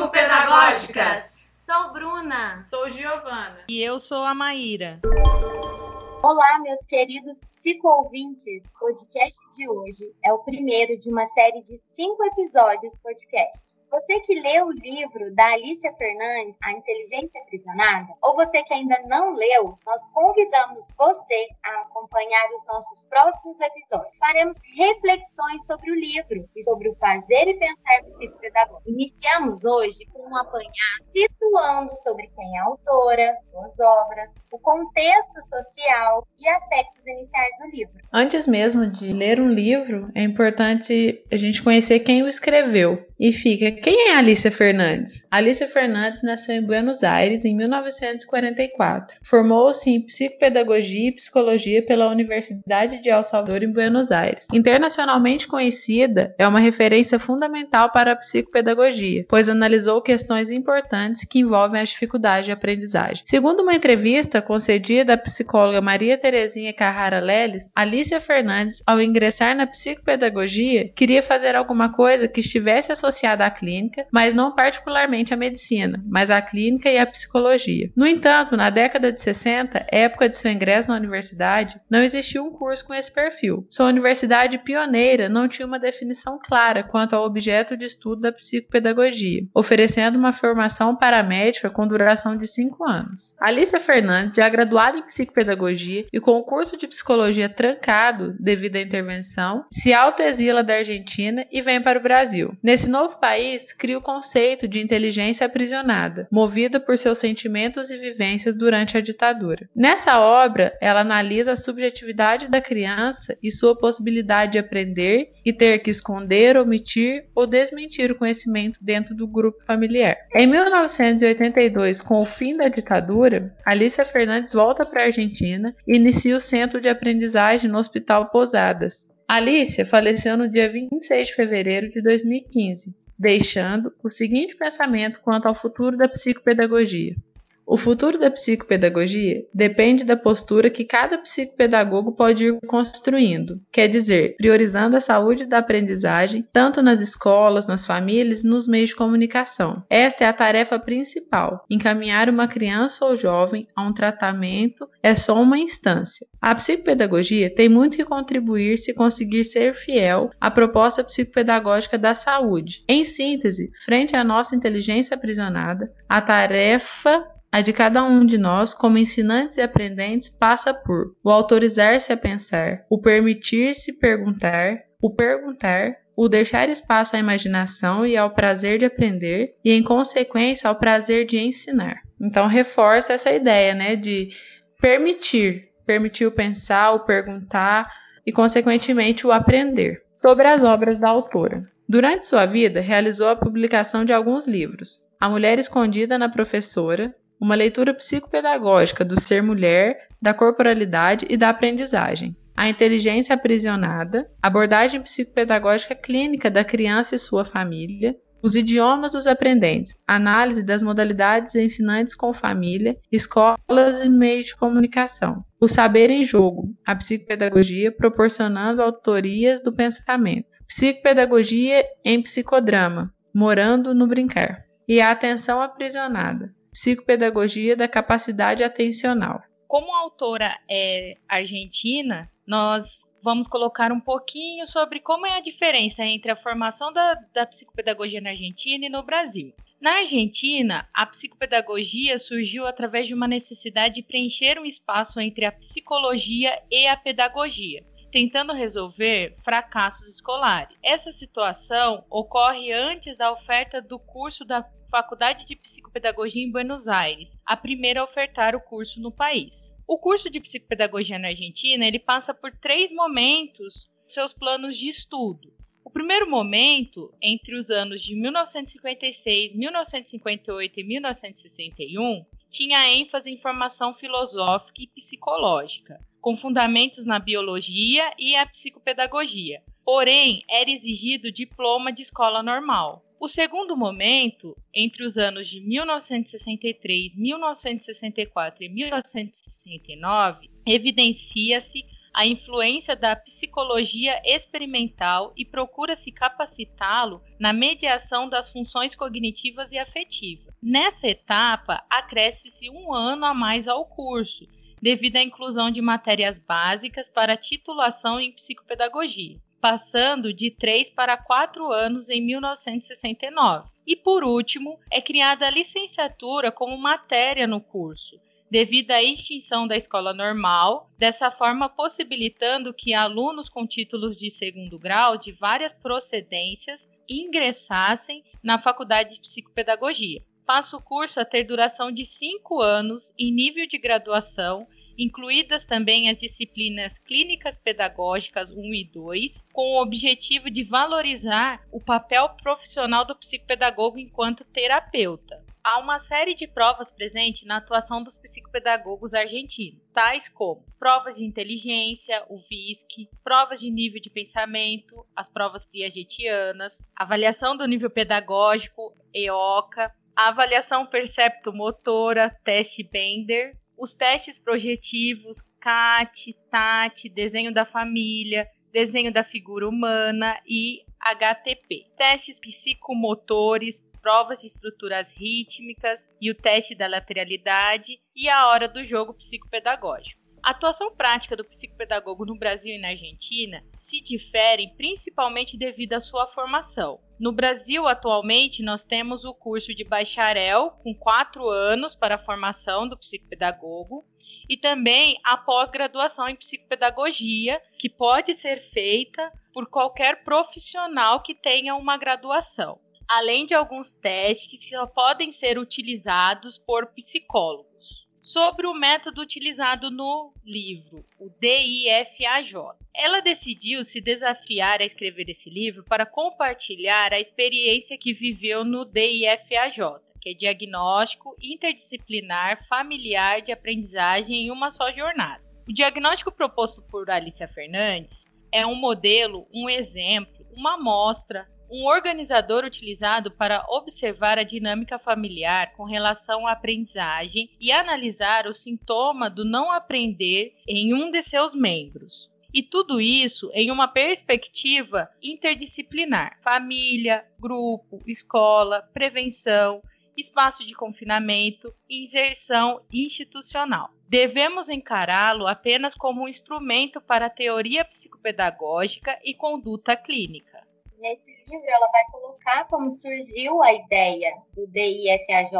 psicopedagógicas. Sou Bruna. Sou Giovana. E eu sou a Maíra. Olá, meus queridos psico-ouvintes! O podcast de hoje é o primeiro de uma série de cinco episódios podcast. Você que leu o livro da Alicia Fernandes, A Inteligência Aprisionada, ou você que ainda não leu, nós convidamos você a acompanhar os nossos próximos episódios. Faremos reflexões sobre o livro e sobre o fazer e pensar psicopedagógico. Iniciamos hoje com um apanhado situando sobre quem é a autora, suas obras, o contexto social e aspectos iniciais do livro. Antes mesmo de ler um livro, é importante a gente conhecer quem o escreveu. E fica, quem é Alicia Fernandes? Alicia Fernandes nasceu em Buenos Aires em 1944. Formou-se em psicopedagogia e psicologia pela Universidade de El Salvador em Buenos Aires. Internacionalmente conhecida, é uma referência fundamental para a psicopedagogia, pois analisou questões importantes que envolvem as dificuldades de aprendizagem. Segundo uma entrevista concedida à psicóloga Maria Terezinha Carrara Leles, Alicia Fernandes, ao ingressar na psicopedagogia, queria fazer alguma coisa que estivesse associada associada à clínica, mas não particularmente à medicina, mas à clínica e à psicologia. No entanto, na década de 60, época de seu ingresso na universidade, não existia um curso com esse perfil. Sua universidade pioneira não tinha uma definição clara quanto ao objeto de estudo da psicopedagogia, oferecendo uma formação paramédica com duração de cinco anos. Alicia Fernandes, já graduada em psicopedagogia e com o curso de psicologia trancado devido à intervenção, se autoexila da Argentina e vem para o Brasil. Nesse novo país cria o conceito de inteligência aprisionada, movida por seus sentimentos e vivências durante a ditadura. Nessa obra, ela analisa a subjetividade da criança e sua possibilidade de aprender e ter que esconder, omitir ou desmentir o conhecimento dentro do grupo familiar. Em 1982, com o fim da ditadura, Alicia Fernandes volta para a Argentina e inicia o centro de aprendizagem no Hospital Posadas, Alicia faleceu no dia 26 de fevereiro de 2015, deixando o seguinte pensamento quanto ao futuro da psicopedagogia. O futuro da psicopedagogia depende da postura que cada psicopedagogo pode ir construindo, quer dizer, priorizando a saúde da aprendizagem, tanto nas escolas, nas famílias nos meios de comunicação. Esta é a tarefa principal. Encaminhar uma criança ou jovem a um tratamento é só uma instância. A psicopedagogia tem muito que contribuir se conseguir ser fiel à proposta psicopedagógica da saúde. Em síntese, frente à nossa inteligência aprisionada, a tarefa a de cada um de nós, como ensinantes e aprendentes, passa por o autorizar-se a pensar, o permitir-se perguntar, o perguntar, o deixar espaço à imaginação e ao prazer de aprender, e em consequência ao prazer de ensinar. Então reforça essa ideia, né, de permitir, permitir o pensar, o perguntar e consequentemente o aprender. Sobre as obras da autora. Durante sua vida, realizou a publicação de alguns livros: A Mulher Escondida na Professora, uma leitura psicopedagógica do ser mulher, da corporalidade e da aprendizagem. A inteligência aprisionada, abordagem psicopedagógica clínica da criança e sua família, os idiomas dos aprendentes, análise das modalidades ensinantes com família, escolas e meios de comunicação. O saber em jogo, a psicopedagogia proporcionando autorias do pensamento. Psicopedagogia em psicodrama, morando no brincar. E a atenção aprisionada, Psicopedagogia da Capacidade Atencional. Como a autora é argentina, nós vamos colocar um pouquinho sobre como é a diferença entre a formação da, da psicopedagogia na Argentina e no Brasil. Na Argentina, a psicopedagogia surgiu através de uma necessidade de preencher um espaço entre a psicologia e a pedagogia tentando resolver fracassos escolares. Essa situação ocorre antes da oferta do curso da Faculdade de Psicopedagogia em Buenos Aires, a primeira a ofertar o curso no país. O curso de psicopedagogia na Argentina ele passa por três momentos seus planos de estudo. O primeiro momento, entre os anos de 1956, 1958 e 1961, tinha ênfase em formação filosófica e psicológica com fundamentos na biologia e a psicopedagogia. Porém, era exigido diploma de escola normal. O segundo momento, entre os anos de 1963, 1964 e 1969, evidencia-se a influência da psicologia experimental e procura se capacitá-lo na mediação das funções cognitivas e afetivas. Nessa etapa, acresce-se um ano a mais ao curso, devido à inclusão de matérias básicas para titulação em psicopedagogia, passando de três para quatro anos em 1969. E por último, é criada a licenciatura como matéria no curso, devido à extinção da escola normal, dessa forma possibilitando que alunos com títulos de segundo grau de várias procedências ingressassem na faculdade de psicopedagogia. Passa o curso a ter duração de cinco anos em nível de graduação incluídas também as disciplinas clínicas pedagógicas 1 e 2, com o objetivo de valorizar o papel profissional do psicopedagogo enquanto terapeuta. Há uma série de provas presentes na atuação dos psicopedagogos argentinos, tais como provas de inteligência, o VISC, provas de nível de pensamento, as provas piagetianas, avaliação do nível pedagógico, EOCA, a avaliação percepto-motora, teste Bender, os testes projetivos, CAT, TAT, desenho da família, desenho da figura humana e HTP. Testes psicomotores, provas de estruturas rítmicas e o teste da lateralidade e a hora do jogo psicopedagógico. A atuação prática do psicopedagogo no Brasil e na Argentina se diferem principalmente devido à sua formação. No Brasil, atualmente, nós temos o curso de bacharel, com quatro anos para a formação do psicopedagogo, e também a pós-graduação em psicopedagogia, que pode ser feita por qualquer profissional que tenha uma graduação, além de alguns testes que só podem ser utilizados por psicólogos sobre o método utilizado no livro, o DIFAJ. Ela decidiu se desafiar a escrever esse livro para compartilhar a experiência que viveu no DIFAJ, que é Diagnóstico Interdisciplinar Familiar de Aprendizagem em uma só jornada. O diagnóstico proposto por Alicia Fernandes é um modelo, um exemplo, uma amostra um organizador utilizado para observar a dinâmica familiar com relação à aprendizagem e analisar o sintoma do não aprender em um de seus membros. E tudo isso em uma perspectiva interdisciplinar: família, grupo, escola, prevenção, espaço de confinamento inserção institucional. Devemos encará-lo apenas como um instrumento para a teoria psicopedagógica e conduta clínica nesse livro ela vai colocar como surgiu a ideia do DIFAJ.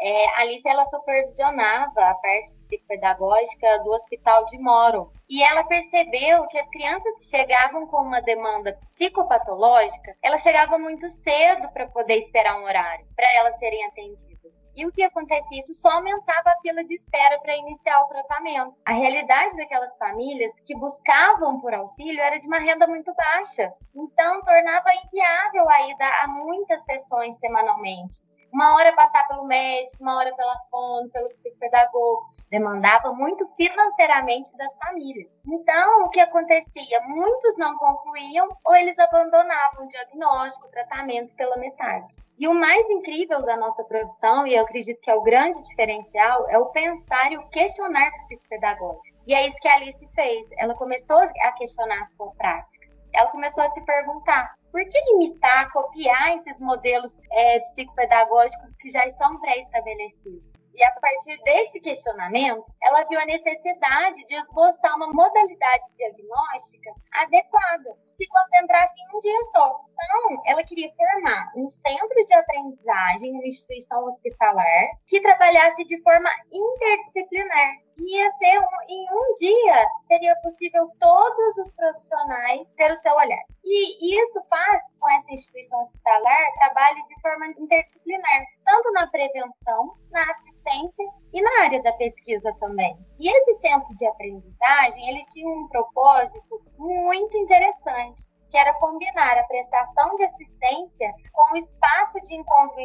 É, Alice ela supervisionava a parte psicopedagógica do Hospital de Moro e ela percebeu que as crianças que chegavam com uma demanda psicopatológica, elas chegavam muito cedo para poder esperar um horário para elas serem atendidas. E o que acontecia? Isso só aumentava a fila de espera para iniciar o tratamento. A realidade daquelas famílias que buscavam por auxílio era de uma renda muito baixa. Então, tornava inviável a ida a muitas sessões semanalmente uma hora passar pelo médico, uma hora pela fono, pelo psicopedagogo. Demandava muito financeiramente das famílias. Então, o que acontecia? Muitos não concluíam ou eles abandonavam o diagnóstico, o tratamento pela metade. E o mais incrível da nossa profissão, e eu acredito que é o grande diferencial, é o pensar e o questionar psicopedagógico. E é isso que a Alice fez. Ela começou a questionar a sua prática ela começou a se perguntar por que imitar, copiar esses modelos é, psicopedagógicos que já estão pré-estabelecidos? E a partir desse questionamento, ela viu a necessidade de esboçar uma modalidade diagnóstica adequada, se concentrasse em um dia só. Então, ela queria formar um centro de aprendizagem, uma instituição hospitalar, que trabalhasse de forma interdisciplinar. Ia ser um, em um dia, seria possível todos os profissionais ter o seu olhar. E isso faz com essa instituição hospitalar trabalhe de forma interdisciplinar, tanto na prevenção, na assistência e na área da pesquisa também. E esse centro de aprendizagem, ele tinha um propósito muito interessante, que era combinar a prestação de assistência com o espaço de encontro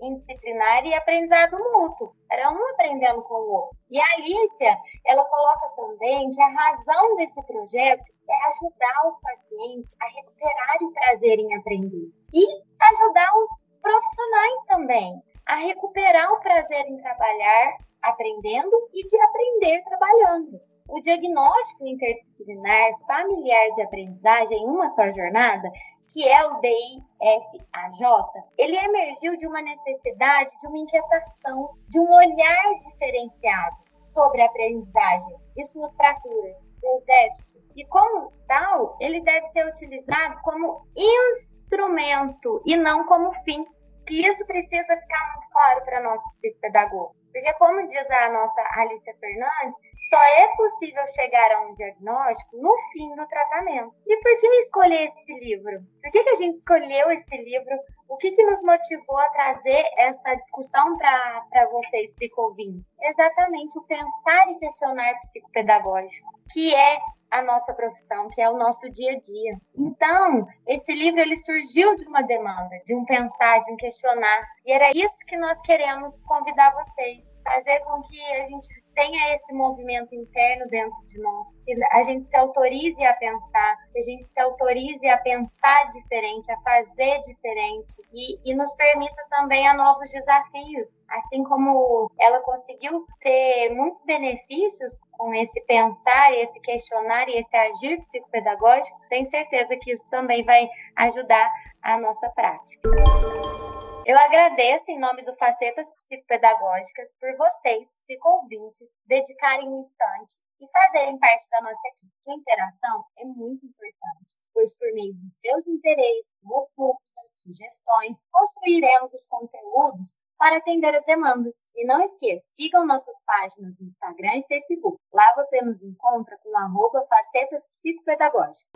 indisciplinar e aprendizado mútuo. Era um aprendendo com o outro. E a Alicia, ela coloca também que a razão desse projeto é ajudar os pacientes a recuperarem o prazer em aprender. E ajudar os profissionais também a recuperar o prazer em trabalhar aprendendo e de aprender trabalhando. O diagnóstico interdisciplinar familiar de aprendizagem em uma só jornada, que é o DIFAJ, ele emergiu de uma necessidade, de uma inquietação, de um olhar diferenciado sobre a aprendizagem e suas fraturas, seus déficits. E como tal, ele deve ser utilizado como instrumento e não como fim que isso precisa ficar muito claro para nós psicopedagogos. Porque, como diz a nossa Alicia Fernandes, só é possível chegar a um diagnóstico no fim do tratamento. E por que escolher esse livro? Por que, que a gente escolheu esse livro? O que, que nos motivou a trazer essa discussão para vocês, psicovintes? Exatamente o pensar e questionar psicopedagógico, que é a nossa profissão, que é o nosso dia a dia. Então, esse livro ele surgiu de uma demanda, de um pensar, de um questionar, e era isso que nós queremos convidar vocês, fazer com que a gente tenha esse movimento interno dentro de nós, que a gente se autorize a pensar, que a gente se autorize a pensar diferente, a fazer diferente e, e nos permita também a novos desafios. Assim como ela conseguiu ter muitos benefícios com esse pensar, esse questionar e esse agir psicopedagógico, tenho certeza que isso também vai ajudar a nossa prática. Eu agradeço em nome do Facetas Psicopedagógicas por vocês, psicoouvintes, dedicarem um instante e fazerem parte da nossa equipe. Sua interação é muito importante, pois por meio dos seus interesses, suas dúvidas, sugestões, construiremos os conteúdos para atender as demandas. E não esqueça, sigam nossas páginas no Instagram e Facebook. Lá você nos encontra com arroba facetas psicopedagógicas.